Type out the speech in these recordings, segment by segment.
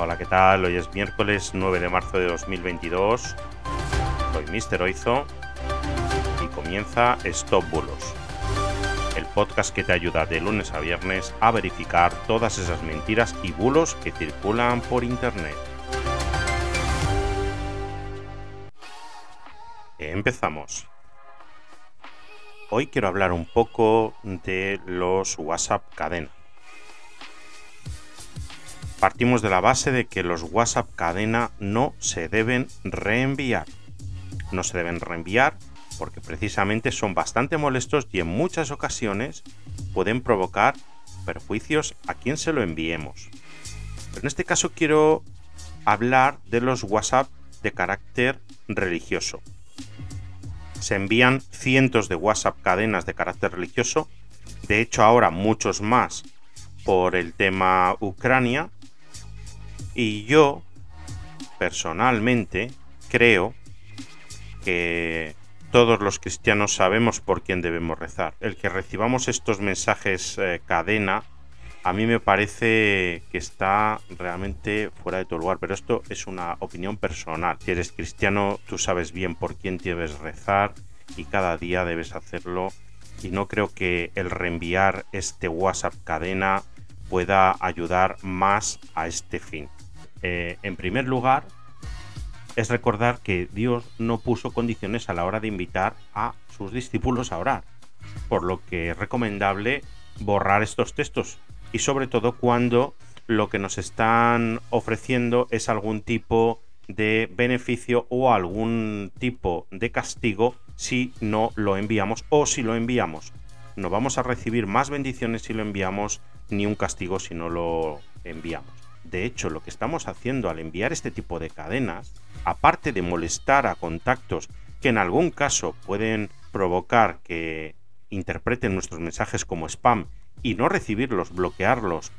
Hola, ¿qué tal? Hoy es miércoles 9 de marzo de 2022. Soy Mr. Oizo y comienza Stop Bulos, el podcast que te ayuda de lunes a viernes a verificar todas esas mentiras y bulos que circulan por internet. Empezamos. Hoy quiero hablar un poco de los WhatsApp cadena. Partimos de la base de que los WhatsApp cadena no se deben reenviar. No se deben reenviar porque precisamente son bastante molestos y en muchas ocasiones pueden provocar perjuicios a quien se lo enviemos. Pero en este caso quiero hablar de los WhatsApp de carácter religioso. Se envían cientos de WhatsApp cadenas de carácter religioso, de hecho ahora muchos más por el tema Ucrania, y yo, personalmente, creo que todos los cristianos sabemos por quién debemos rezar. El que recibamos estos mensajes eh, cadena, a mí me parece que está realmente fuera de tu lugar, pero esto es una opinión personal. Si eres cristiano, tú sabes bien por quién debes rezar y cada día debes hacerlo. Y no creo que el reenviar este WhatsApp cadena pueda ayudar más a este fin. Eh, en primer lugar, es recordar que Dios no puso condiciones a la hora de invitar a sus discípulos a orar, por lo que es recomendable borrar estos textos y sobre todo cuando lo que nos están ofreciendo es algún tipo de beneficio o algún tipo de castigo si no lo enviamos o si lo enviamos. No vamos a recibir más bendiciones si lo enviamos ni un castigo si no lo enviamos. De hecho, lo que estamos haciendo al enviar este tipo de cadenas, aparte de molestar a contactos que en algún caso pueden provocar que interpreten nuestros mensajes como spam y no recibirlos, bloquearlos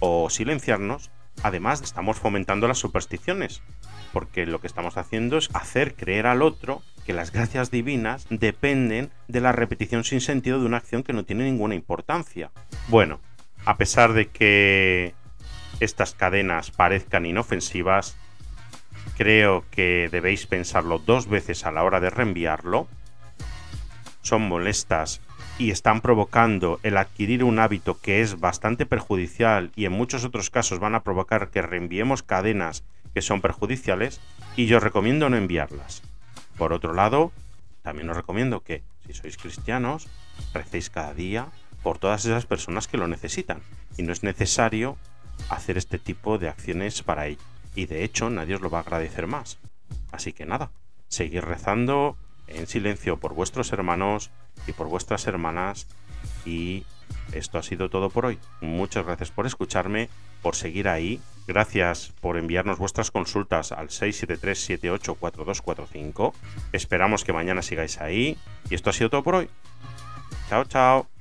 o silenciarnos, además estamos fomentando las supersticiones, porque lo que estamos haciendo es hacer creer al otro que las gracias divinas dependen de la repetición sin sentido de una acción que no tiene ninguna importancia. Bueno, a pesar de que estas cadenas parezcan inofensivas, creo que debéis pensarlo dos veces a la hora de reenviarlo. Son molestas y están provocando el adquirir un hábito que es bastante perjudicial y en muchos otros casos van a provocar que reenviemos cadenas que son perjudiciales y yo recomiendo no enviarlas. Por otro lado, también os recomiendo que, si sois cristianos, recéis cada día por todas esas personas que lo necesitan y no es necesario hacer este tipo de acciones para ello. Y de hecho nadie os lo va a agradecer más. Así que nada, seguir rezando en silencio por vuestros hermanos y por vuestras hermanas. Y esto ha sido todo por hoy. Muchas gracias por escucharme, por seguir ahí. Gracias por enviarnos vuestras consultas al 673-784245. Esperamos que mañana sigáis ahí. Y esto ha sido todo por hoy. Chao, chao.